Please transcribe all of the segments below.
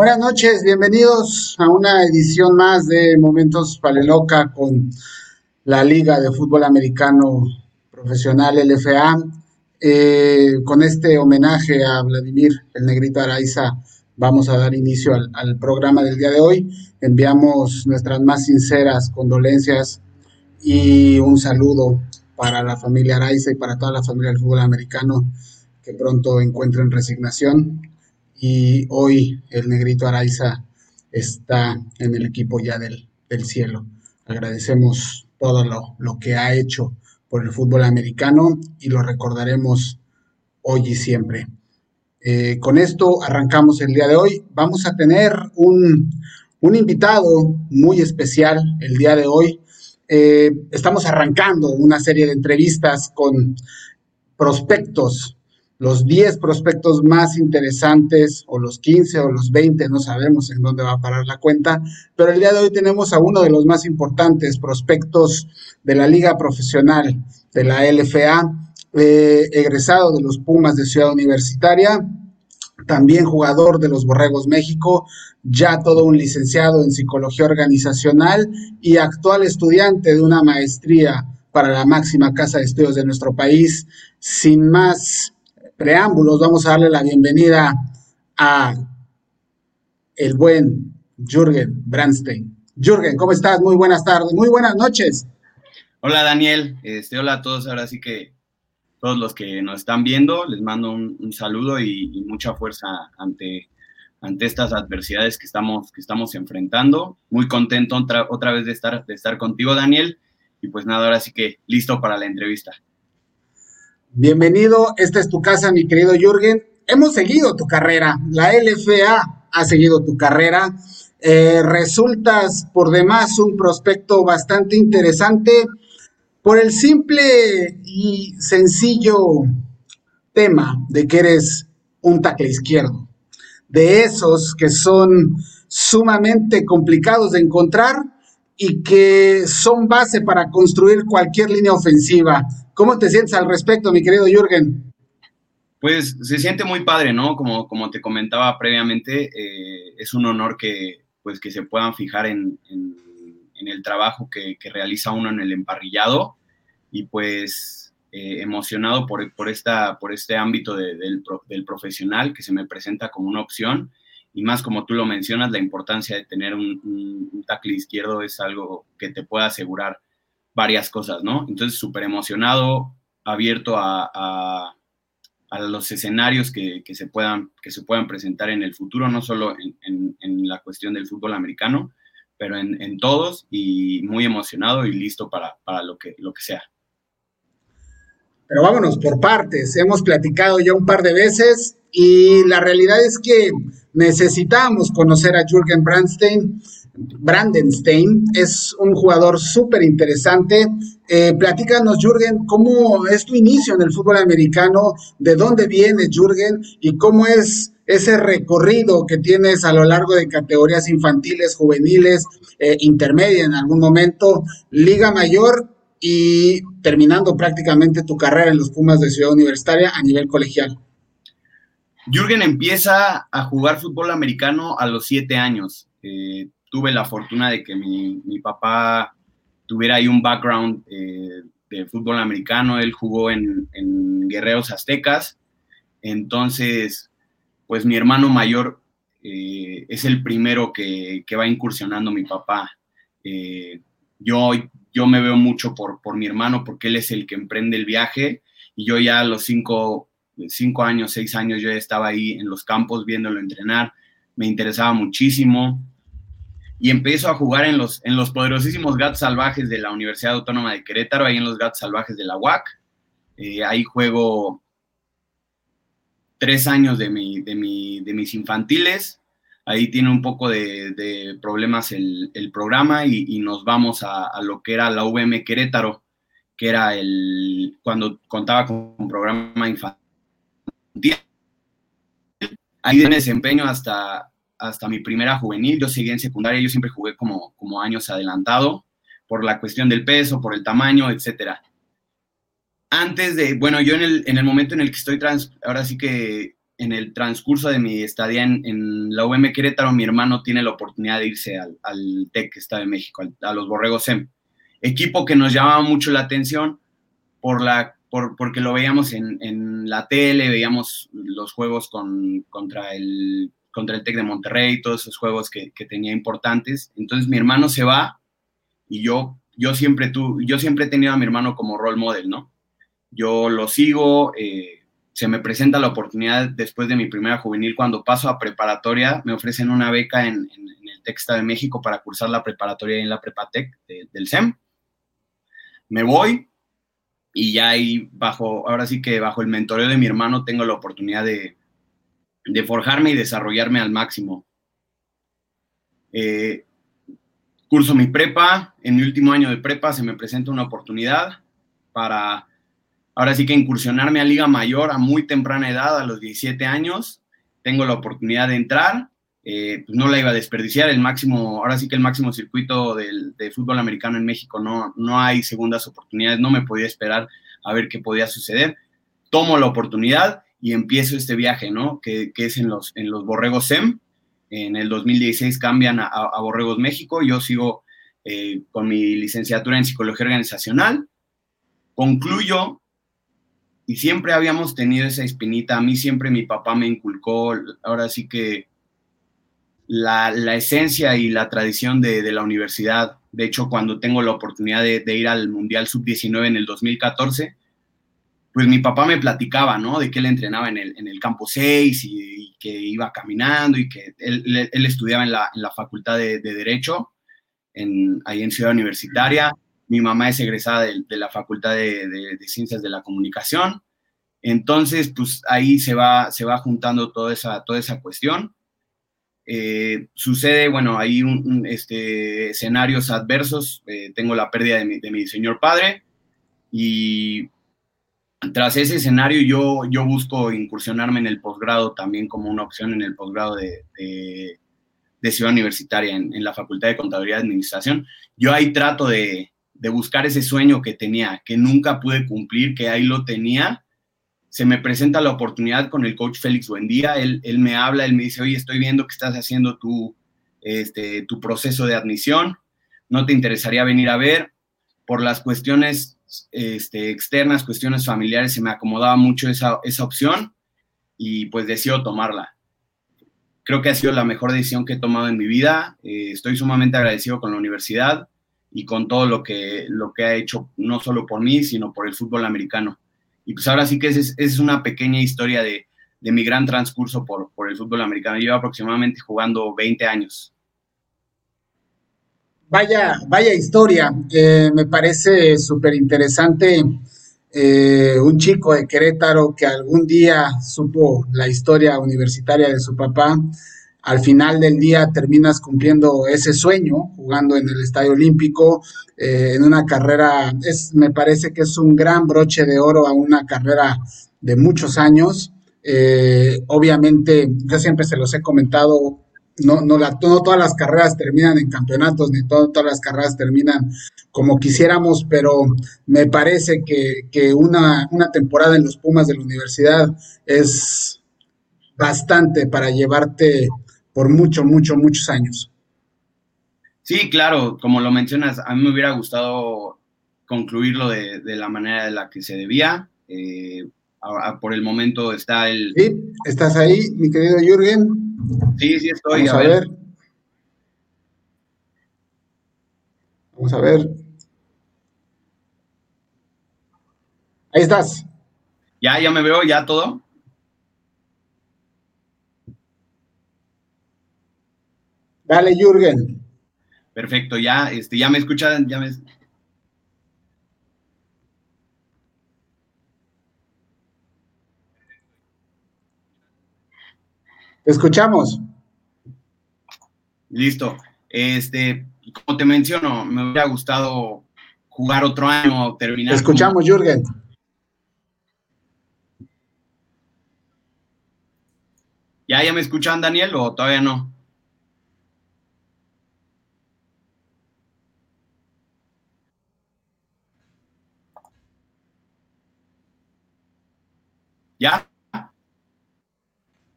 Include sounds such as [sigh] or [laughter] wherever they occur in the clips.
Buenas noches, bienvenidos a una edición más de Momentos Paleloca con la Liga de Fútbol Americano Profesional LFA. Eh, con este homenaje a Vladimir el Negrito Araiza, vamos a dar inicio al, al, programa del día de hoy. Enviamos nuestras más sinceras condolencias y un saludo para la familia Araiza y para toda la familia del fútbol americano que pronto encuentren resignación y hoy el negrito Araiza está en el equipo ya del, del cielo. Agradecemos todo lo, lo, que ha hecho por el fútbol americano y lo recordaremos hoy y siempre. Eh, con esto arrancamos el día de hoy. Vamos a tener un, un invitado muy especial el día de hoy. Eh, estamos arrancando una serie de entrevistas con prospectos los 10 prospectos más interesantes, o los 15 o los 20, no sabemos en dónde va a parar la cuenta, pero el día de hoy tenemos a uno de los más importantes prospectos de la liga profesional de la LFA, eh, egresado de los Pumas de Ciudad Universitaria, también jugador de los Borregos México, ya todo un licenciado en psicología organizacional y actual estudiante de una maestría para la máxima casa de estudios de nuestro país. Sin más preámbulos, vamos a darle la bienvenida a el buen Jürgen Brandstein. Jürgen, ¿cómo estás? Muy buenas tardes, muy buenas noches. Hola Daniel, este, hola a todos, ahora sí que todos los que nos están viendo, les mando un, saludo y, mucha fuerza ante, ante estas adversidades que estamos, que estamos enfrentando. Muy contento otra, otra vez de estar, de estar contigo, Daniel. Y pues nada, ahora sí que listo para la entrevista. Bienvenido, esta es tu casa, mi querido Jürgen. Hemos seguido tu carrera, la LFA ha seguido tu carrera. Eh, resultas por demás un prospecto bastante interesante por el simple y sencillo tema de que eres un tackle izquierdo, de esos que son sumamente complicados de encontrar y que son base para construir cualquier línea ofensiva. ¿Cómo te sientes al respecto, mi querido Jürgen? Pues se siente muy padre, ¿no? Como, como te comentaba previamente, eh, es un honor que, pues, que se puedan fijar en, en, el trabajo que, que, realiza uno en el emparrillado y pues eh, emocionado por, por, esta, por este ámbito de, del, del profesional que se me presenta como una opción y más como tú lo mencionas, la importancia de tener un, tackle izquierdo es algo que te puede asegurar varias cosas, ¿no? Entonces, súper emocionado, abierto a, a, a los escenarios que, que, se puedan, que se puedan presentar en el futuro, no solo en, en, en la cuestión del fútbol americano, pero en, en, todos y muy emocionado y listo para, para lo, que, lo que sea. Pero vámonos por partes. Hemos platicado ya un par de veces y la realidad es que necesitamos conocer a Jürgen Brandstein. Brandenstein es un jugador súper interesante. Eh, platícanos, Jürgen, cómo es tu inicio en el fútbol americano, de dónde viene Jürgen y cómo es ese recorrido que tienes a lo largo de categorías infantiles, juveniles, eh, intermedia en algún momento, Liga Mayor y terminando prácticamente tu carrera en los Pumas de Ciudad Universitaria a nivel colegial. Jürgen empieza a jugar fútbol americano a los siete años. Eh, tuve la fortuna de que mi, papá tuviera ahí un background eh, de fútbol americano. Él jugó en, Guerreros Aztecas. Entonces, pues mi hermano mayor eh, es el primero que, que, va incursionando mi papá. Yo, yo me veo mucho por, por mi hermano porque él es el que emprende el viaje y yo ya a los cinco cinco años, seis años, yo estaba ahí en los campos viéndolo entrenar, me interesaba muchísimo y empiezo a jugar en los, en los poderosísimos gatos salvajes de la Universidad Autónoma de Querétaro, ahí en los gatos salvajes de la UAC. Eh, ahí juego tres años de, mi, de, mi, de, mis infantiles. Ahí tiene un poco de, problemas el, programa y, nos vamos a, a, lo que era la VM Querétaro, que era el cuando contaba con un programa infantil Ahí de desempeño hasta, hasta mi primera juvenil. Yo seguí en secundaria, yo siempre jugué como, como años adelantado por la cuestión del peso, por el tamaño, etcétera. Antes de, bueno, yo en el, en el momento en el que estoy trans, ahora sí que en el transcurso de mi estadía en, la UM Querétaro, mi hermano tiene la oportunidad de irse al, TEC que está de México, a los Borregos SEM. Equipo que nos llamaba mucho la atención por la, por, porque lo veíamos en, la tele, veíamos los juegos con, contra, el, contra el TEC de Monterrey, todos esos juegos que, que, tenía importantes. Entonces mi hermano se va y yo, yo, siempre tu, yo siempre he tenido a mi hermano como role model, ¿no? Yo lo sigo. Eh, se me presenta la oportunidad después de mi primera juvenil, cuando paso a preparatoria, me ofrecen una beca en, el Texta de México para cursar la preparatoria en la Prepatec del SEM. Me voy y ya ahí bajo, ahora sí que bajo el mentoreo de mi hermano tengo la oportunidad de, forjarme y desarrollarme al máximo. Eh, curso mi prepa, en mi último año de prepa se me presenta una oportunidad para ahora sí que incursionarme a Liga Mayor a muy temprana edad, a los 17 años, tengo la oportunidad de entrar, eh, pues no la iba a desperdiciar, el máximo, ahora sí que el máximo circuito del, de fútbol americano en México, no, no hay segundas oportunidades, no me podía esperar a ver qué podía suceder, tomo la oportunidad y empiezo este viaje, ¿no? Que, es en los, en los Borregos SEM, en el 2016 cambian a, Borregos México, yo sigo eh, con mi licenciatura en psicología organizacional, concluyo y siempre habíamos tenido esa espinita. A mí siempre mi papá me inculcó, ahora sí que la, esencia y la tradición de, la universidad. De hecho, cuando tengo la oportunidad de, ir al Mundial Sub-19 en el 2014, pues mi papá me platicaba, ¿no? De que él entrenaba en el, en el campo 6 y, que iba caminando y que él, estudiaba en la, Facultad de, Derecho, en, ahí en Ciudad Universitaria mi mamá es egresada de, la Facultad de, Ciencias de la Comunicación. Entonces, pues ahí se va, se va juntando toda esa, toda esa cuestión. Eh, sucede, bueno, hay un, este, escenarios adversos. Eh, tengo la pérdida de mi, de mi, señor padre y tras ese escenario yo, yo busco incursionarme en el posgrado también como una opción en el posgrado de, de, Ciudad Universitaria en, en, la Facultad de Contaduría y Administración. Yo ahí trato de, de buscar ese sueño que tenía, que nunca pude cumplir, que ahí lo tenía, se me presenta la oportunidad con el coach Félix Buendía, él, él me habla, él me dice, oye, estoy viendo que estás haciendo tu, este, tu proceso de admisión, ¿no te interesaría venir a ver? Por las cuestiones este, externas, cuestiones familiares, se me acomodaba mucho esa, esa opción y pues decido tomarla. Creo que ha sido la mejor decisión que he tomado en mi vida. Eh, estoy sumamente agradecido con la universidad y con todo lo que, lo que ha hecho, no solo por mí, sino por el fútbol americano. Y pues ahora sí que es, es una pequeña historia de, de mi gran transcurso por, por, el fútbol americano. Llevo aproximadamente jugando 20 años. Vaya, vaya historia. Eh, me parece súper interesante. Eh, un chico de Querétaro que algún día supo la historia universitaria de su papá al final del día terminas cumpliendo ese sueño jugando en el Estadio Olímpico, eh, en una carrera, es, me parece que es un gran broche de oro a una carrera de muchos años. Eh, obviamente, yo siempre se los he comentado, no, no, la, no todas las carreras terminan en campeonatos, ni todas las carreras terminan como quisiéramos, pero me parece que, una temporada en los Pumas de la universidad es bastante para llevarte por mucho, mucho, muchos años. Sí, claro, como lo mencionas, a mí me hubiera gustado concluirlo de, la manera de la que se debía. Eh, por el momento está el... Sí, estás ahí, mi querido Jürgen. Sí, sí estoy. Vamos a, ver. Vamos a ver. Ahí estás. Ya, ya me veo, ya todo. Dale, Jürgen. Perfecto, ya, este, ya me escuchan, ya me. Te escuchamos. Listo. Este, como te menciono, me hubiera gustado jugar otro año, terminar. Te escuchamos, Jürgen. ¿Ya, ya me escuchan, Daniel, o todavía no? ¿Ya?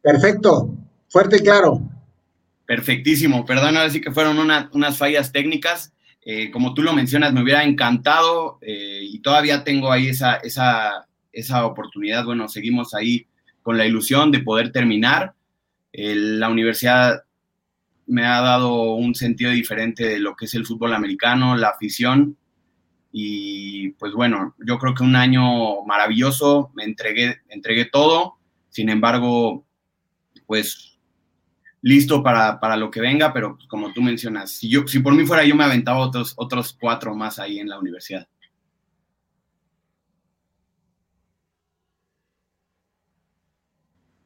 Perfecto, fuerte y claro. Perfectísimo, perdón, ahora sí que fueron unas fallas técnicas. Eh, como tú lo mencionas, me hubiera encantado eh, y todavía tengo ahí esa, esa, esa, oportunidad. Bueno, seguimos ahí con la ilusión de poder terminar. la universidad me ha dado un sentido diferente de lo que es el fútbol americano, la afición. Y pues bueno, yo creo que un año maravilloso, me entregué, entregué todo. Sin embargo, pues listo para, para, lo que venga, pero como tú mencionas, si, yo, si por mí fuera yo me aventaba otros, otros cuatro más ahí en la universidad.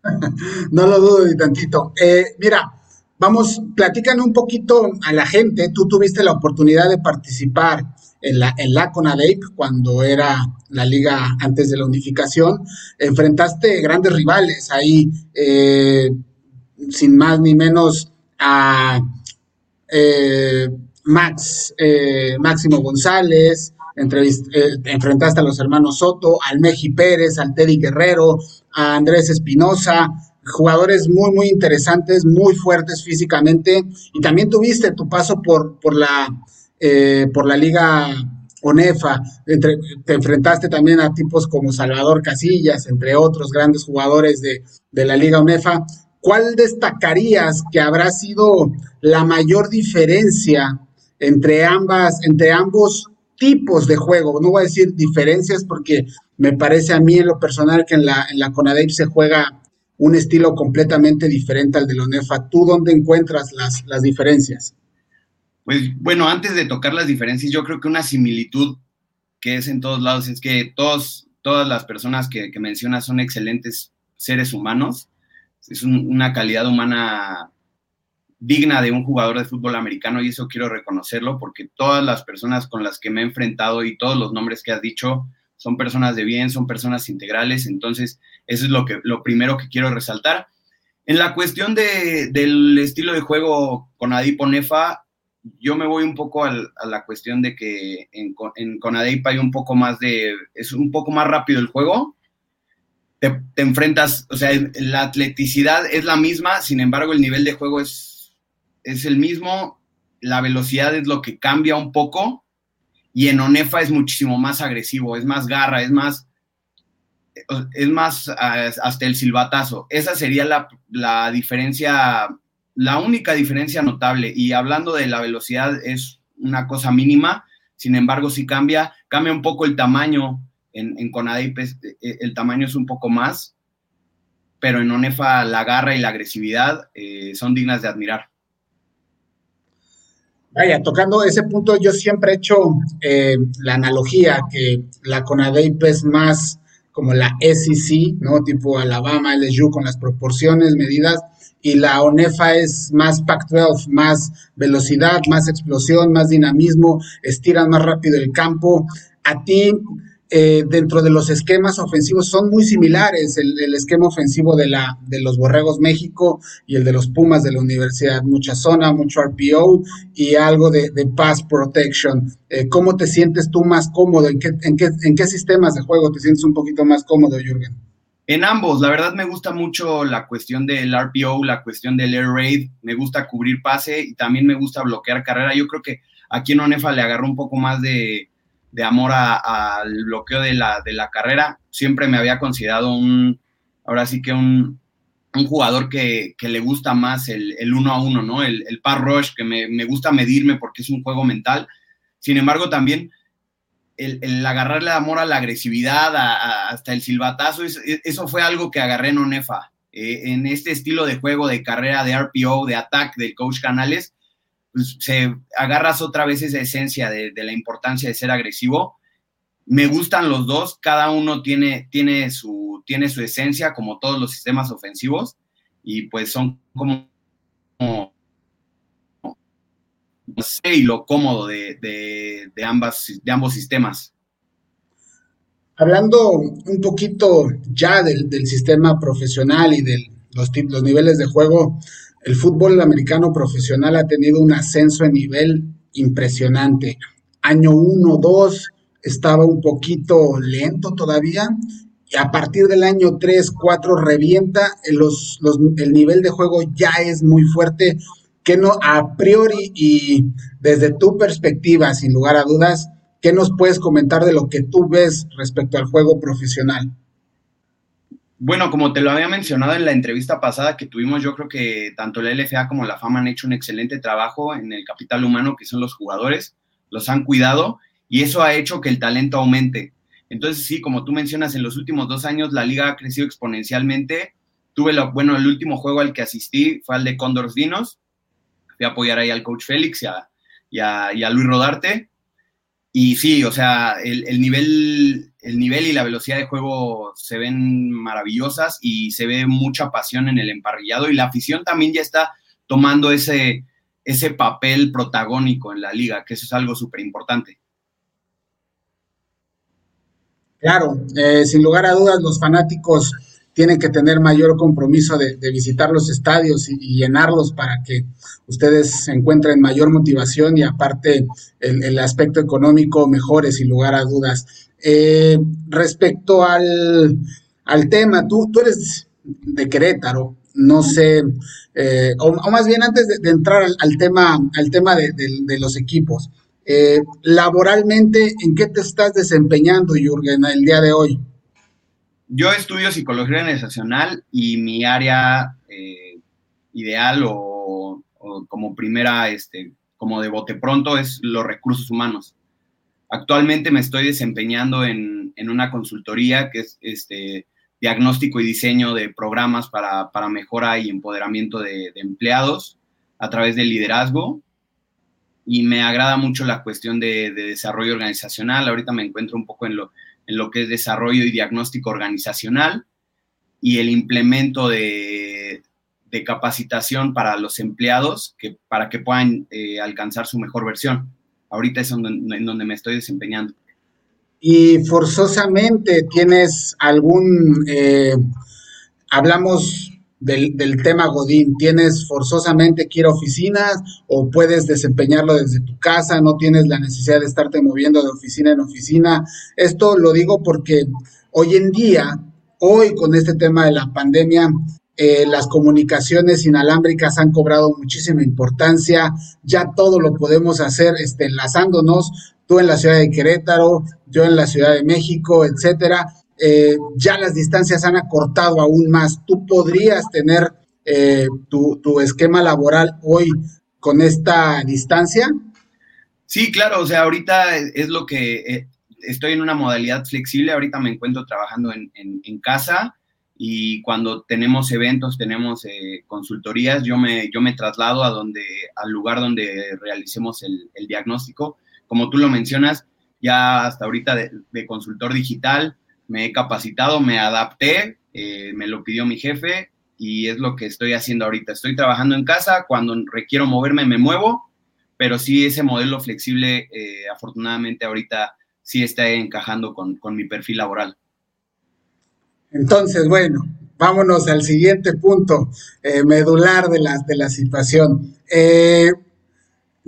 [laughs] No lo dudo ni tantito. Eh, mira, vamos, platican un poquito a la gente. Tú tuviste la oportunidad de participar en la, en la CONADEIP cuando era la liga antes de la unificación. Enfrentaste grandes rivales ahí. Eh, sin más ni menos a eh, Max, eh, Máximo González, enfrentaste a los hermanos Soto, al Meji Pérez, al Teddy Guerrero, a Andrés Espinosa, jugadores muy, muy interesantes, muy fuertes físicamente, y también tuviste tu paso por, por, la, por la Liga ONEFA, te enfrentaste también a tipos como Salvador Casillas, entre otros grandes jugadores de, de la Liga ONEFA. ¿cuál destacarías que habrá sido la mayor diferencia entre ambas, entre ambos tipos de juego? No voy a decir diferencias porque me parece a mí en lo personal que en la, en la se juega un estilo completamente diferente al de la ONEFA. ¿Tú dónde encuentras las, las diferencias? Pues bueno, antes de tocar las diferencias, yo creo que una similitud que es en todos lados es que todos, todas las personas que, que mencionas son excelentes seres humanos es una calidad humana digna de un jugador de fútbol americano y eso quiero reconocerlo porque todas las personas con las que me he enfrentado y todos los nombres que has dicho son personas de bien, son personas integrales, entonces eso es lo, que, lo primero que quiero resaltar. En la cuestión del estilo de juego con Adipo Nefa, yo me voy un poco a la cuestión de que en, en hay un poco más de, es un poco más rápido el juego, te, enfrentas, o sea, la atleticidad es la misma, sin embargo el nivel de juego es, es el mismo, la velocidad es lo que cambia un poco y en Onefa es muchísimo más agresivo, es más garra, es más, es más hasta el silbatazo. Esa sería la, la diferencia, la única diferencia notable y hablando de la velocidad es una cosa mínima, sin embargo si cambia, cambia un poco el tamaño, en, en eh, el tamaño es un poco más, pero en Onefa la garra y la agresividad eh, son dignas de admirar. Vaya, tocando ese punto, yo siempre he hecho eh, la analogía que la CONADEIP es más como la SEC, ¿no? Tipo Alabama, LSU, con las proporciones, medidas, y la ONEFA es más Pac-12, más velocidad, más explosión, más dinamismo, estiran más rápido el campo. A ti, eh, dentro de los esquemas ofensivos son muy similares, el, esquema ofensivo de, la, de los Borregos México y el de los Pumas de la Universidad, mucha zona, mucho RPO y algo de, pass protection. Eh, ¿Cómo te sientes tú más cómodo? ¿En qué, en, qué, ¿En qué sistemas de juego te sientes un poquito más cómodo, Jürgen? En ambos, la verdad me gusta mucho la cuestión del RPO, la cuestión del air raid, me gusta cubrir pase y también me gusta bloquear carrera. Yo creo que aquí en Onefa le agarró un poco más de, amor al bloqueo de la, de la carrera. Siempre me había considerado un, ahora sí que un, jugador que, le gusta más el, uno a uno, ¿no? El, el par rush, que me, gusta medirme porque es un juego mental. Sin embargo, también el, agarrarle amor a la agresividad, hasta el silbatazo, eso fue algo que agarré en Onefa. Eh, en este estilo de juego de carrera, de RPO, de ataque del coach Canales, pues, se agarras otra vez esa esencia de, la importancia de ser agresivo. Me gustan los dos, cada uno tiene, tiene, su, tiene su esencia, como todos los sistemas ofensivos, y pues son como, y lo cómodo de, ambas, de ambos sistemas. Hablando un poquito ya del, sistema profesional y de los, los niveles de juego, el fútbol americano profesional ha tenido un ascenso en nivel impresionante. Año 1, 2 estaba un poquito lento todavía a partir del año 3, 4 revienta, los, el nivel de juego ya es muy fuerte, que no a priori y desde tu perspectiva, sin lugar a dudas, ¿qué nos puedes comentar de lo que tú ves respecto al juego profesional? Bueno, como te lo había mencionado en la entrevista pasada que tuvimos, yo creo que tanto la LFA como la FAMA han hecho un excelente trabajo en el capital humano, que son los jugadores, los han cuidado y eso ha hecho que el talento aumente. Entonces, sí, como tú mencionas, en los últimos dos años la liga ha crecido exponencialmente. Tuve, lo, bueno, el último juego al que asistí fue al de Condors Dinos. A apoyar ahí al coach Félix y a Luis Rodarte. Y sí, o sea, el, nivel, el nivel y la velocidad de juego se ven maravillosas y se ve mucha pasión en el emparrillado y la afición también ya está tomando ese, ese papel protagónico en la liga, que eso es algo súper importante. Claro, eh, sin lugar a dudas, los fanáticos tienen que tener mayor compromiso de, visitar los estadios y, llenarlos para que ustedes encuentren mayor motivación y aparte el, aspecto económico mejore sin lugar a dudas. Eh, respecto al, tema, tú, tú eres de Querétaro, no sé, eh, o, más bien antes de, entrar al, tema, al tema de, los equipos, eh, laboralmente, ¿en qué te estás desempeñando, Jürgen, el día de hoy? Yo estudio psicología organizacional y mi área eh, ideal o, como primera, este, como de bote pronto, es los recursos humanos. Actualmente me estoy desempeñando en, una consultoría que es este, diagnóstico y diseño de programas para, mejora y empoderamiento de, empleados a través del liderazgo. Y me agrada mucho la cuestión de, de desarrollo organizacional. Ahorita me encuentro un poco en lo, en lo que es desarrollo y diagnóstico organizacional y el implemento de, capacitación para los empleados que, para que puedan eh, alcanzar su mejor versión. Ahorita es en donde me estoy desempeñando. Y forzosamente tienes algún, eh, hablamos del, tema Godín? ¿Tienes forzosamente que ir a oficinas o puedes desempeñarlo desde tu casa? ¿No tienes la necesidad de estarte moviendo de oficina en oficina? Esto lo digo porque hoy en día, hoy con este tema de la pandemia, eh, las comunicaciones inalámbricas han cobrado muchísima importancia, ya todo lo podemos hacer este, enlazándonos, tú en la ciudad de Querétaro, yo en la Ciudad de México, etcétera, eh, ya las distancias han acortado aún más. ¿Tú podrías tener eh, tu, esquema laboral hoy con esta distancia? Sí, claro, o sea, ahorita es lo que eh, estoy en una modalidad flexible, ahorita me encuentro trabajando en, casa y cuando tenemos eventos, tenemos consultorías, yo me, yo me traslado a donde, al lugar donde realicemos el, diagnóstico. Como tú lo mencionas, ya hasta ahorita de consultor digital, me he capacitado, me adapté, eh, me lo pidió mi jefe y es lo que estoy haciendo ahorita. Estoy trabajando en casa, cuando requiero moverme me muevo, pero sí ese modelo flexible, eh, afortunadamente ahorita sí está encajando con, mi perfil laboral. Entonces, bueno, vámonos al siguiente punto eh, medular de la, de la situación.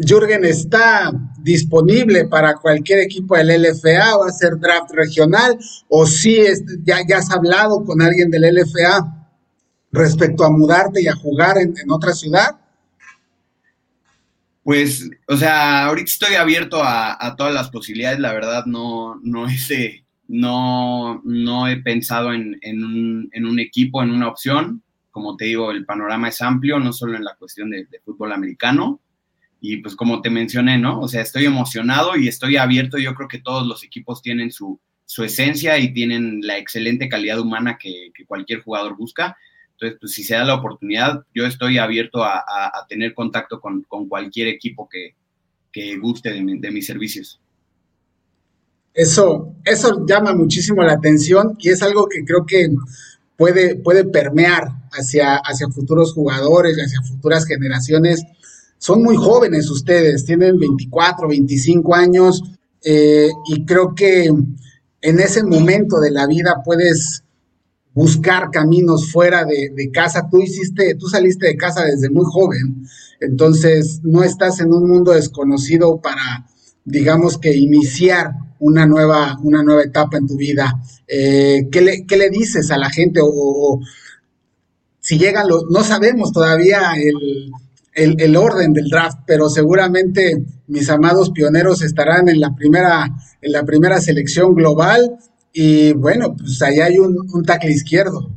Jürgen está disponible para cualquier equipo del LFA, va a ser draft regional, o si ya, ya has hablado con alguien del LFA respecto a mudarte y a jugar en, otra ciudad. Pues, o sea, ahorita estoy abierto a, todas las posibilidades, la verdad no, no, no, no he pensado en, un, equipo, en una opción. Como te digo, el panorama es amplio, no solo en la cuestión de fútbol americano, y pues como te mencioné, ¿no? O sea, estoy emocionado y estoy abierto. Yo creo que todos los equipos tienen su, esencia y tienen la excelente calidad humana que, cualquier jugador busca. Entonces, pues si se da la oportunidad, yo estoy abierto a, tener contacto con, cualquier equipo que, guste de, mis servicios. Eso, eso llama muchísimo la atención y es algo que creo que puede, puede permear hacia, hacia futuros jugadores, hacia futuras generaciones son muy jóvenes ustedes, tienen 24, 25 años eh, y creo que en ese momento de la vida puedes buscar caminos fuera de, casa. Tú hiciste, tú saliste de casa desde muy joven, entonces no estás en un mundo desconocido para, digamos que, iniciar una nueva, una nueva etapa en tu vida. Eh, ¿qué, le, ¿qué, le, dices a la gente? O, si llegan no sabemos todavía el, el, el, orden del draft, pero seguramente mis amados pioneros estarán en la primera, en la primera selección global. Y bueno, pues ahí hay un, un tackle izquierdo.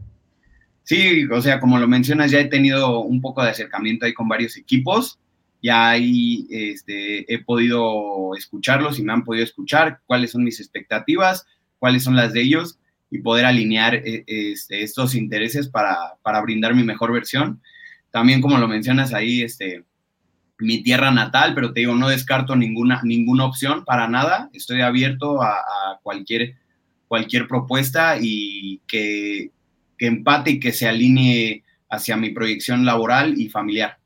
Sí, o sea, como lo mencionas, ya he tenido un poco de acercamiento ahí con varios equipos. Ya ahí este, he podido escucharlos y me han podido escuchar cuáles son mis expectativas, cuáles son las de ellos y poder alinear eh, este, estos intereses para, para, brindar mi mejor versión. También, como lo mencionas ahí, este, mi tierra natal, pero te digo, no descarto ninguna, ninguna opción para nada. Estoy abierto a, cualquier, cualquier propuesta y que, que empate y que se alinee hacia mi proyección laboral y familiar.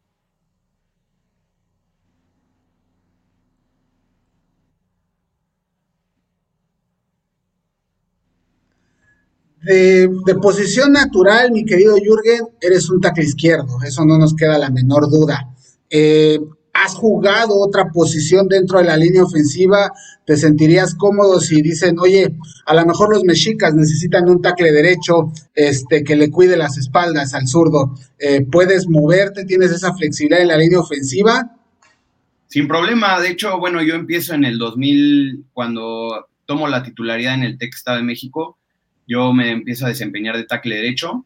De, posición natural, mi querido Jürgen, eres un tackle izquierdo, eso no nos queda la menor duda. Eh, has jugado otra posición dentro de la línea ofensiva, te sentirías cómodo si dicen, oye, a lo mejor los mexicas necesitan un tackle derecho este, que le cuide las espaldas al zurdo. Eh, ¿Puedes moverte? ¿Tienes esa flexibilidad en la línea ofensiva? Sin problema. De hecho, bueno, yo empiezo en el 2000, cuando tomo la titularidad en el TEC Estado de México, yo me empiezo a desempeñar de tackle derecho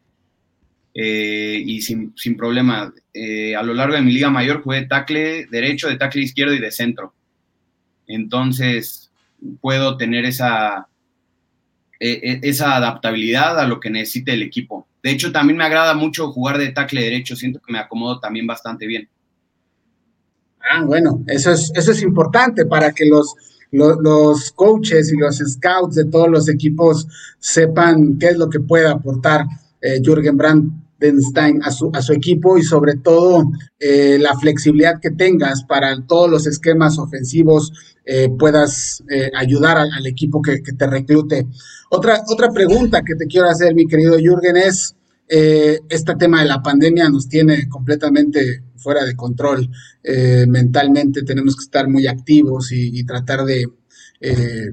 eh, y sin, sin problema. Eh, a lo largo de mi liga mayor jugué tackle derecho, de tackle izquierdo y de centro. Entonces puedo tener esa, e, e, esa adaptabilidad a lo que necesite el equipo. De hecho, también me agrada mucho jugar de tackle derecho, siento que me acomodo también bastante bien. Ah, bueno, eso es, eso es importante para que los, los, coaches y los scouts de todos los equipos sepan qué es lo que puede aportar eh, Jürgen Brandenstein a su, a su equipo y sobre todo eh, la flexibilidad que tengas para todos los esquemas ofensivos eh, puedas ayudar al, equipo que, te reclute. Otra, otra pregunta que te quiero hacer, mi querido Jürgen, es este tema de la pandemia nos tiene completamente fuera de control. mentalmente tenemos que estar muy activos y tratar de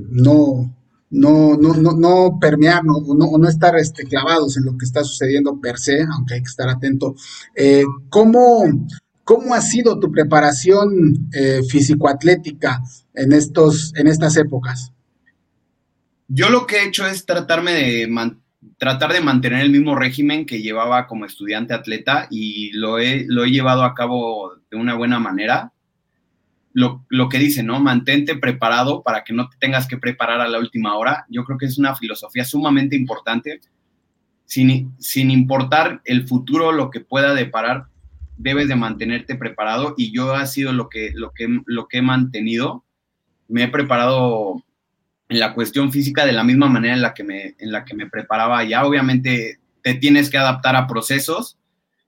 no no, no, no, no permear no, no, estar este, clavados en lo que está sucediendo per se, aunque hay que estar atento. Eh, ¿cómo, ¿Cómo ha sido tu preparación eh, físico-atlética en, estos, en estas épocas? Yo lo que he hecho es tratarme de tratar de mantener el mismo régimen que llevaba como estudiante atleta y lo he, lo he llevado a cabo de una buena manera lo, lo, que dice, ¿no? Mantente preparado para que no te tengas que preparar a la última hora. Yo creo que es una filosofía sumamente importante. Sin, sin importar el futuro, lo que pueda deparar, debes de mantenerte preparado y yo ha sido lo que, lo que, lo que he mantenido. Me he preparado en la cuestión física de la misma manera en la que me, en la que me preparaba. Ya. Obviamente te tienes que adaptar a procesos,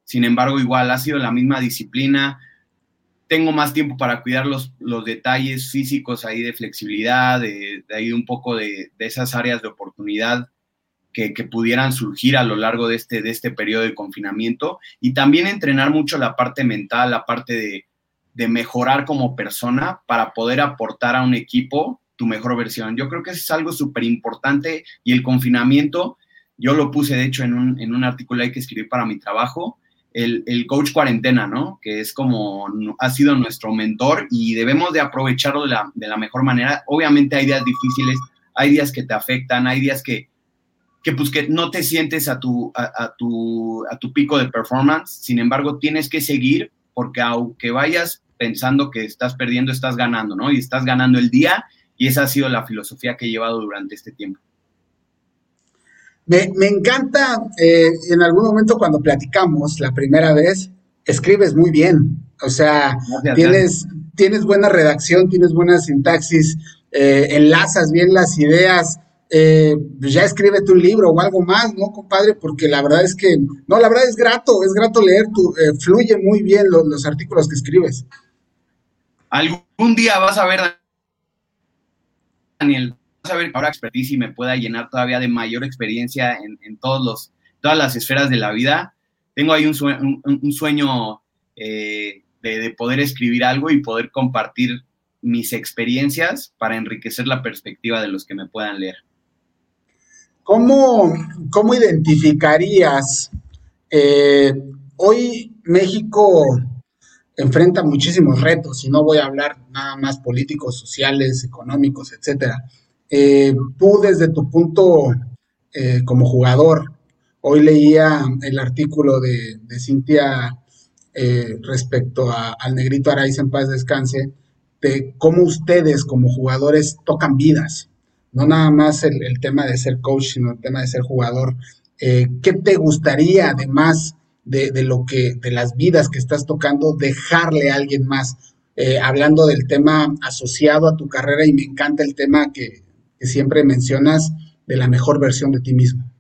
sin embargo, igual ha sido la misma disciplina, tengo más tiempo para cuidar los, los detalles físicos ahí de flexibilidad, de, ahí un poco de, esas áreas de oportunidad que, pudieran surgir a lo largo de este, de este periodo de confinamiento. Y también entrenar mucho la parte mental, la parte de, de mejorar como persona para poder aportar a un equipo tu mejor versión. Yo creo que es algo súper importante y el confinamiento, yo lo puse de hecho en un, en un artículo que escribí para mi trabajo, el, coach cuarentena, ¿no? Que es como ha sido nuestro mentor y debemos de aprovecharlo de la, mejor manera. Obviamente hay días difíciles, hay días que te afectan, hay días que, que pues que no te sientes a tu, a, tu, a tu pico de performance, sin embargo tienes que seguir porque aunque vayas pensando que estás perdiendo, estás ganando, ¿no? Y estás ganando el día y esa ha sido la filosofía que he llevado durante este tiempo. Me, encanta, eh, en algún momento cuando platicamos la primera vez, escribes muy bien. O sea, tienes, tienes buena redacción, tienes buena sintaxis, eh, enlazas bien las ideas. Eh, pues ya escríbete un libro o algo más, ¿no, compadre? Porque la verdad es que, no, la verdad es grato, es grato leer, tu, fluye muy bien los artículos que escribes. Algún día vas a ver, Daniel, a ver ahora expertise y me pueda llenar todavía de mayor experiencia en, todos los, todas las esferas de la vida. Tengo ahí un, sueño, un, sueño eh, de, poder escribir algo y poder compartir mis experiencias para enriquecer la perspectiva de los que me puedan leer. ¿Cómo, cómo identificarías? Eh, hoy México enfrenta muchísimos retos y no voy a hablar nada más políticos, sociales, económicos, etcétera. Eh, tú desde tu punto eh, como jugador, hoy leía el artículo de, Cintia respecto al negrito Araiza en paz descanse, de cómo ustedes como jugadores tocan vidas, no nada más el, tema de ser coach, sino el tema de ser jugador. Eh, ¿Qué te gustaría, además de, lo que, de las vidas que estás tocando, dejarle a alguien más? Eh, hablando del tema asociado a tu carrera y me encanta el tema que, siempre mencionas de la mejor versión de ti mismo.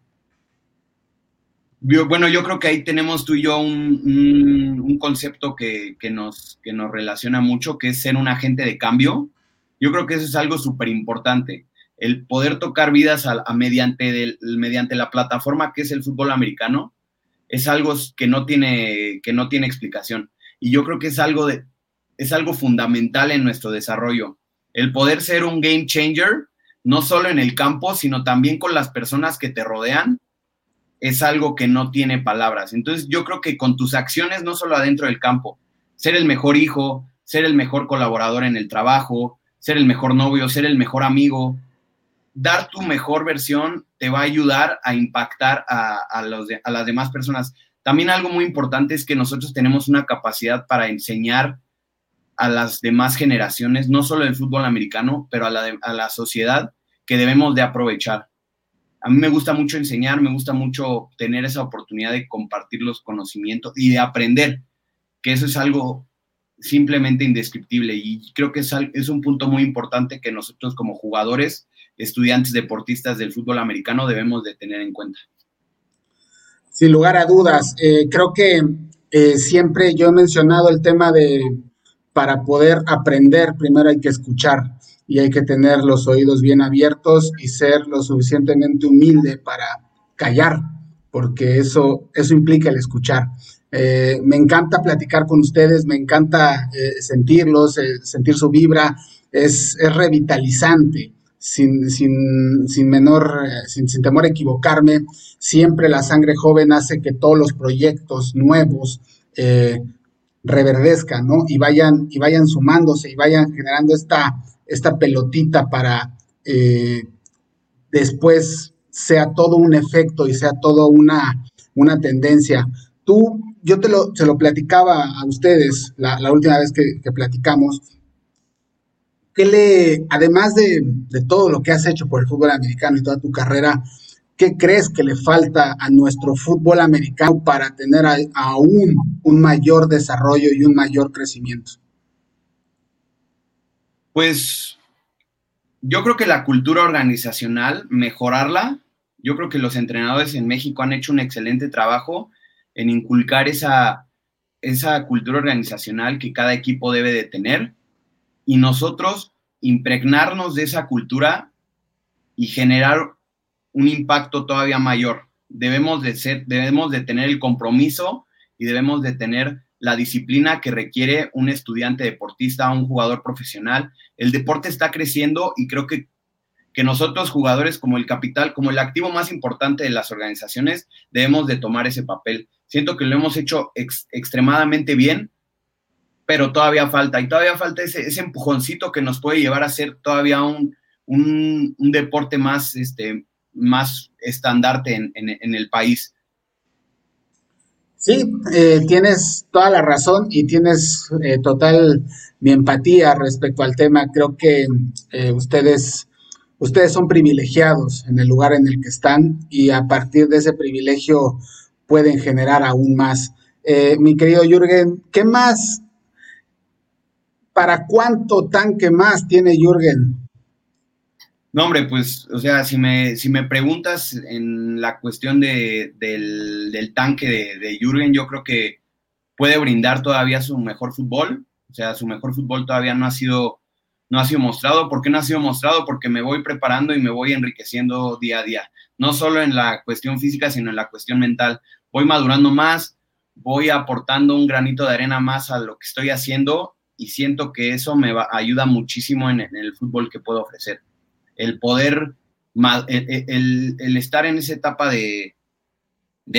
bueno, yo creo que ahí tenemos tú y yo un, concepto que, nos, que nos relaciona mucho, que es ser un agente de cambio. Yo creo que eso es algo súper importante el poder tocar vidas a, mediante, mediante la plataforma que es el fútbol americano, es algo que no tiene, que no tiene explicación. Y yo creo que es algo, de, es algo fundamental en nuestro desarrollo. El poder ser un game changer, no solo en el campo, sino también con las personas que te rodean, es algo que no tiene palabras. Entonces yo creo que con tus acciones, no solo adentro del campo, ser el mejor hijo, ser el mejor colaborador en el trabajo, ser el mejor novio, ser el mejor amigo, dar tu mejor versión te va a ayudar a impactar a, los a las demás personas. También algo muy importante es que nosotros tenemos una capacidad para enseñar a las demás generaciones, no solo el fútbol americano, pero a la, a la sociedad que debemos de aprovechar. A mí me gusta mucho enseñar, me gusta mucho tener esa oportunidad de compartir los conocimientos y de aprender, que eso es algo simplemente indescriptible y creo que es, es un punto muy importante que nosotros como jugadores estudiantes deportistas del fútbol americano debemos de tener en cuenta. Sin lugar a dudas, eh, creo que eh, siempre yo he mencionado el tema de para poder aprender primero hay que escuchar y hay que tener los oídos bien abiertos y ser lo suficientemente humilde para callar, porque eso, eso implica el escuchar. Eh, me encanta platicar con ustedes, me encanta sentirlos, sentir su vibra, es, es revitalizante sin, sin, sin menor, eh, sin, sin, temor a equivocarme, siempre la sangre joven hace que todos los proyectos nuevos eh, reverdezcan, ¿no? Y vayan, y vayan sumándose y vayan generando esta, esta pelotita para eh, después sea todo un efecto y sea todo una, una tendencia. Tú, yo te lo, se lo platicaba a ustedes la, última vez que platicamos, ¿qué le, además de, todo lo que has hecho por el fútbol americano y toda tu carrera, ¿qué crees que le falta a nuestro fútbol americano para tener aún un mayor desarrollo y un mayor crecimiento? Pues yo creo que la cultura organizacional, mejorarla, yo creo que los entrenadores en México han hecho un excelente trabajo en inculcar esa, esa cultura organizacional que cada equipo debe de tener y nosotros impregnarnos de esa cultura y generar un impacto todavía mayor. Debemos de ser, debemos de tener el compromiso y debemos de tener la disciplina que requiere un estudiante deportista, un jugador profesional. El deporte está creciendo y creo que, que nosotros jugadores como el capital, como el activo más importante de las organizaciones, debemos de tomar ese papel. Siento que lo hemos hecho extremadamente bien pero todavía falta, y todavía falta ese, empujoncito que nos puede llevar a ser todavía un, deporte más, este, más estandarte en, en, el país. Sí, eh, tienes toda la razón y tienes eh, total mi empatía respecto al tema. Creo que eh, ustedes, ustedes son privilegiados en el lugar en el que están y a partir de ese privilegio pueden generar aún más. mi querido Jürgen, ¿qué más ¿para cuánto tanque más tiene Jürgen? No, hombre, pues, o sea, si me, si me preguntas en la cuestión del, tanque de, de Jürgen, yo creo que puede brindar todavía su mejor fútbol. O sea, su mejor fútbol todavía no ha sido, no ha sido mostrado. ¿Por qué no ha sido mostrado? Porque me voy preparando y me voy enriqueciendo día a día. No solo en la cuestión física, sino en la cuestión mental. Voy madurando más, voy aportando un granito de arena más a lo que estoy haciendo y siento que eso me ayuda muchísimo en, el fútbol que puedo ofrecer. El poder, el, estar en esa etapa de,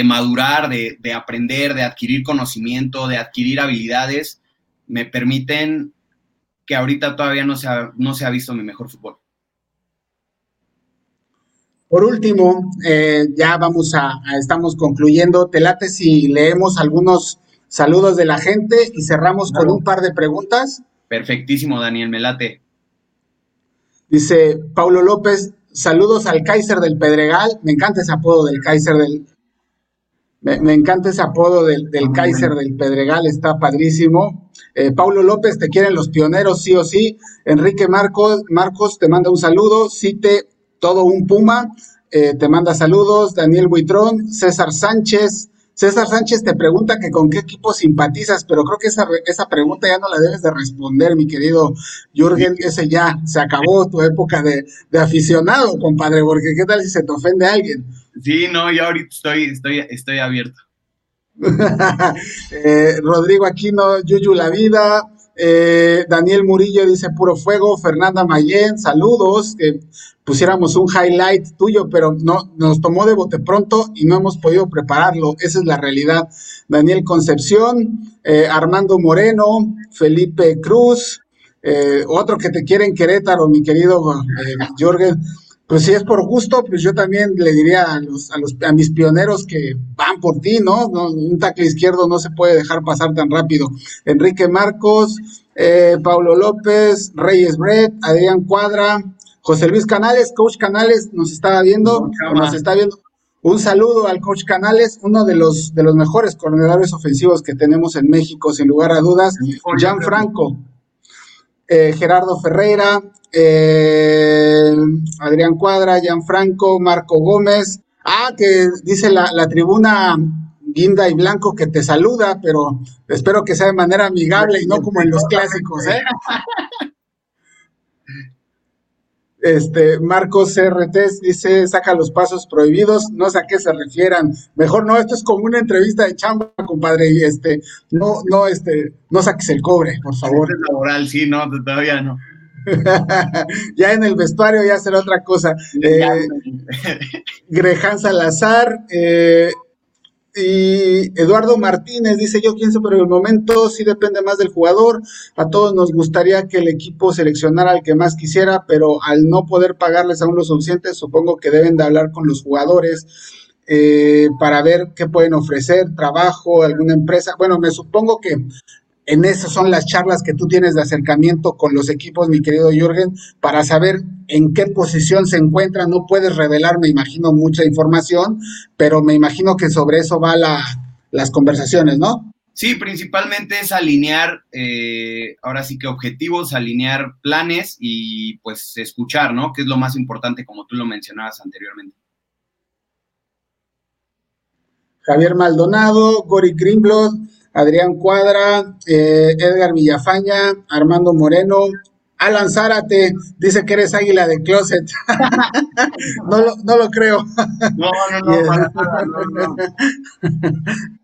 madurar, de, de, aprender, de adquirir conocimiento, de adquirir habilidades, me permiten que ahorita todavía no se ha, no se ha visto mi mejor fútbol. Por último, eh, ya vamos a, estamos concluyendo. Te late si leemos algunos saludos de la gente y cerramos con un par de preguntas. Perfectísimo, Daniel, me late. Dice Paulo López, saludos al Kaiser del Pedregal. Me encanta ese apodo del Kaiser del. Me, encanta ese apodo del, del Kaiser del Pedregal, está padrísimo. Eh, Paulo López, te quieren los pioneros, sí o sí. Enrique Marcos, Marcos te manda un saludo. Cite todo un Puma, eh, te manda saludos. Daniel Buitrón, César Sánchez. César Sánchez te pregunta que con qué equipo simpatizas, pero creo que esa, esa pregunta ya no la debes de responder, mi querido Jürgen. Ese ya se acabó tu época de, aficionado, compadre, porque qué tal si se te ofende alguien. Sí, no, yo ahorita estoy, estoy, estoy abierto. [laughs] Eh, Rodrigo Aquino, Yuyu La Vida, eh, Daniel Murillo dice puro fuego, Fernanda Mayen, saludos, que pusiéramos un highlight tuyo, pero no, nos tomó de bote pronto y no hemos podido prepararlo, esa es la realidad. Daniel Concepción, eh, Armando Moreno, Felipe Cruz, otro que te quiere en Querétaro, mi querido Jorgen, pues si es por gusto, pues yo también le diría a los, a los a mis pioneros que van por ti, ¿no? Un tackle izquierdo no se puede dejar pasar tan rápido. Enrique Marcos, eh, Paulo López, Reyes Brett, Adrián Cuadra, José Luis Canales, Coach Canales, nos estaba viendo, nos está viendo. Un saludo al coach Canales, uno de los de los mejores coordinadores ofensivos que tenemos en México, sin lugar a dudas. Jan Franco, eh, Gerardo Ferreira, eh, Adrián Cuadra, Gianfranco, Marco Gómez. Ah, que dice la, tribuna Guinda y Blanco que te saluda, pero espero que sea de manera amigable y no como en los clásicos, ¿eh? [laughs] Este, Marcos CRT dice, saca los pasos prohibidos, no sé a qué se refieran. Mejor no, esto es como una entrevista de chamba, compadre, y este, no, no, este, no saques el cobre, por favor. Es laboral, sí, no, todavía no. [laughs] ya en el vestuario ya será otra cosa. Eh, Greján Salazar, eh, y Eduardo Martínez dice, yo pienso, pero el momento sí depende más del jugador. A todos nos gustaría que el equipo seleccionara al que más quisiera, pero al no poder pagarles aún lo suficiente, supongo que deben de hablar con los jugadores eh, para ver qué pueden ofrecer, trabajo, alguna empresa. Bueno, me supongo que en esas son las charlas que tú tienes de acercamiento con los equipos, mi querido Jürgen, para saber en qué posición se encuentran. No puedes revelar, me imagino, mucha información, pero me imagino que sobre eso va la, las conversaciones, ¿no? Sí, principalmente es alinear, eh, ahora sí que objetivos, alinear planes y pues escuchar, ¿no? Que es lo más importante, como tú lo mencionabas anteriormente. Javier Maldonado, Gori Greenblad, Adrián Cuadra, eh, Edgar Villafaña, Armando Moreno, Alan Zárate, dice que eres águila de closet. [laughs] no, lo, no lo creo. no, no, no, para no, [laughs]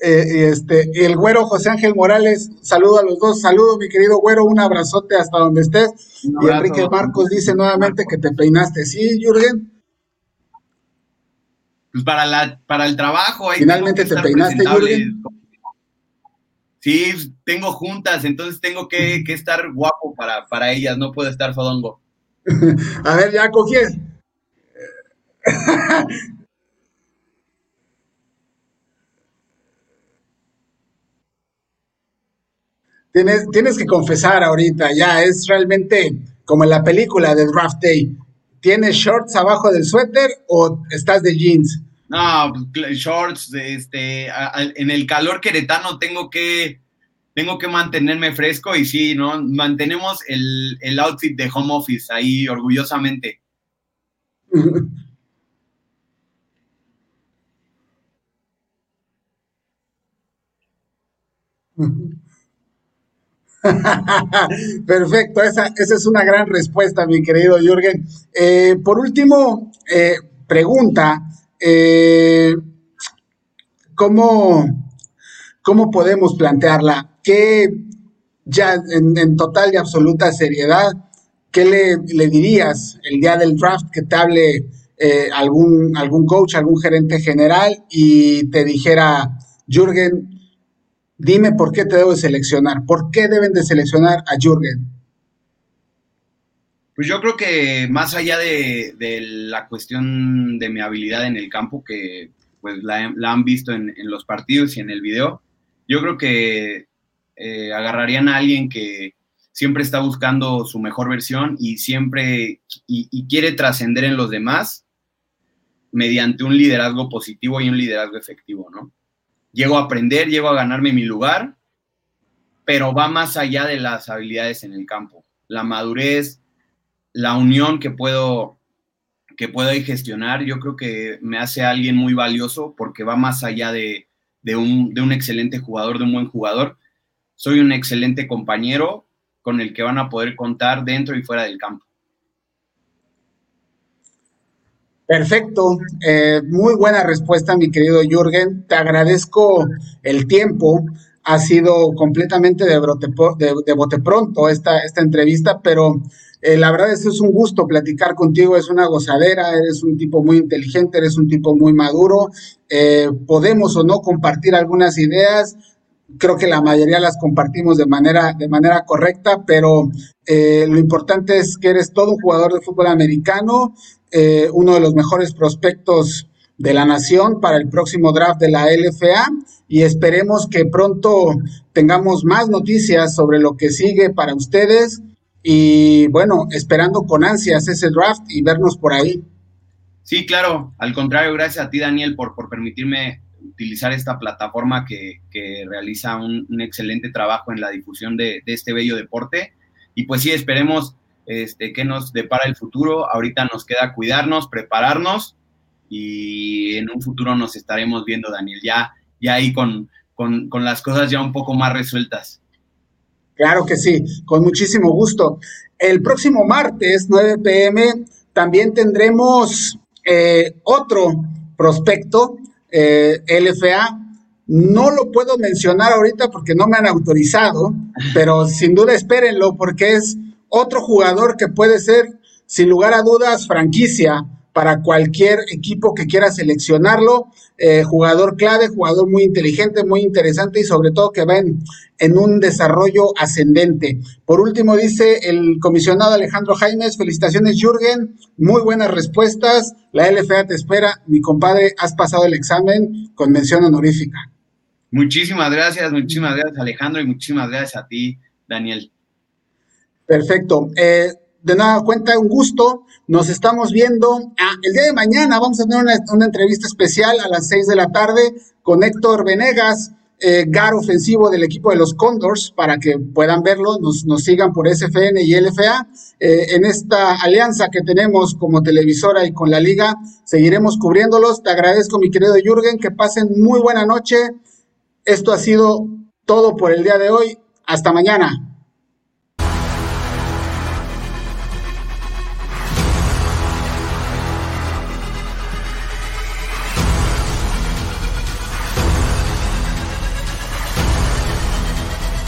eh, este, el güero José Ángel Morales, saludo a los dos, saludo mi querido güero, un abrazote hasta donde estés. y Enrique Marcos dice nuevamente que te peinaste, ¿sí, Jürgen? Pues, para, la, para el trabajo. Finalmente te peinaste, Jürgen. Sí, tengo juntas, entonces tengo que, estar guapo para, para, ellas, no puedo estar fodongo. [laughs] A ver, ya cogí. [laughs] tienes, tienes que confesar ahorita, ya es realmente como en la película de Draft Day. ¿Tienes shorts abajo del suéter o estás de jeans? No, shorts, este, en el calor queretano tengo que, tengo que mantenerme fresco y sí, ¿no? Mantenemos el, el outfit de home office ahí orgullosamente. [laughs] [laughs] Perfecto, esa, esa, es una gran respuesta, mi querido Jürgen. Eh, por último, eh, pregunta, eh, ¿cómo, ¿cómo podemos plantearla? ¿Qué, ya en, total y absoluta seriedad, ¿qué le, dirías el día del draft que te hable algún, algún coach, algún gerente general y te dijera, Jürgen, dime por qué te debo seleccionar, por qué deben de seleccionar a Jürgen? Pues yo creo que más allá de, la cuestión de mi habilidad en el campo, que pues la, han visto en, los partidos y en el video, yo creo que eh, agarrarían a alguien que siempre está buscando su mejor versión y siempre y, quiere trascender en los demás mediante un liderazgo positivo y un liderazgo efectivo, ¿no? Llego a aprender, llego a ganarme mi lugar, pero va más allá de las habilidades en el campo. La madurez, la unión que puedo que puedo gestionar, yo creo que me hace alguien muy valioso porque va más allá de, un, de un excelente jugador, de un buen jugador. Soy un excelente compañero con el que van a poder contar dentro y fuera del campo. Perfecto, eh, muy buena respuesta, mi querido Jürgen. Te agradezco el tiempo. Ha sido completamente de, de, bote pronto esta, esta entrevista, pero eh, la verdad es que es un gusto platicar contigo, es una gozadera, eres un tipo muy inteligente, eres un tipo muy maduro. Eh, podemos o no compartir algunas ideas, creo que la mayoría las compartimos de manera, de manera correcta, pero eh, lo importante es que eres todo un jugador de fútbol americano, uno de los mejores prospectos de la nación para el próximo draft de la LFA y esperemos que pronto tengamos más noticias sobre lo que sigue para ustedes y bueno, esperando con ansias ese draft y vernos por ahí. Sí, claro, al contrario, gracias a ti Daniel por, por permitirme utilizar esta plataforma que, realiza un, excelente trabajo en la difusión de, este bello deporte. Y pues sí, esperemos este, que nos depara el futuro. Ahorita nos queda cuidarnos, prepararnos y en un futuro nos estaremos viendo, Daniel, ya, ya ahí con, con, con las cosas ya un poco más resueltas. Claro que sí, con muchísimo gusto. El próximo martes, 9 pm, también tendremos eh, otro prospecto, eh, LFA. No lo puedo mencionar ahorita porque no me han autorizado, pero sin duda espérenlo porque es otro jugador que puede ser, sin lugar a dudas, franquicia para cualquier equipo que quiera seleccionarlo. Eh, jugador clave, jugador muy inteligente, muy interesante y sobre todo que va en, un desarrollo ascendente. Por último, dice el comisionado Alejandro Jaimes, felicitaciones Jürgen, muy buenas respuestas, la LFA te espera, mi compadre, has pasado el examen con mención honorífica. Muchísimas gracias, muchísimas gracias Alejandro y muchísimas gracias a ti, Daniel. Perfecto. Eh, de nada cuenta, un gusto. Nos estamos viendo. Ah, el día de mañana vamos a tener una, entrevista especial a las 6 de la tarde con Héctor Venegas, eh, GAR ofensivo del equipo de los Condors, para que puedan verlo, nos, sigan por SFN y LFA. Eh, en esta alianza que tenemos como televisora y con la liga, seguiremos cubriéndolos. Te agradezco, mi querido Jürgen, que pasen muy buena noche. Esto ha sido todo por el día de hoy. Hasta mañana.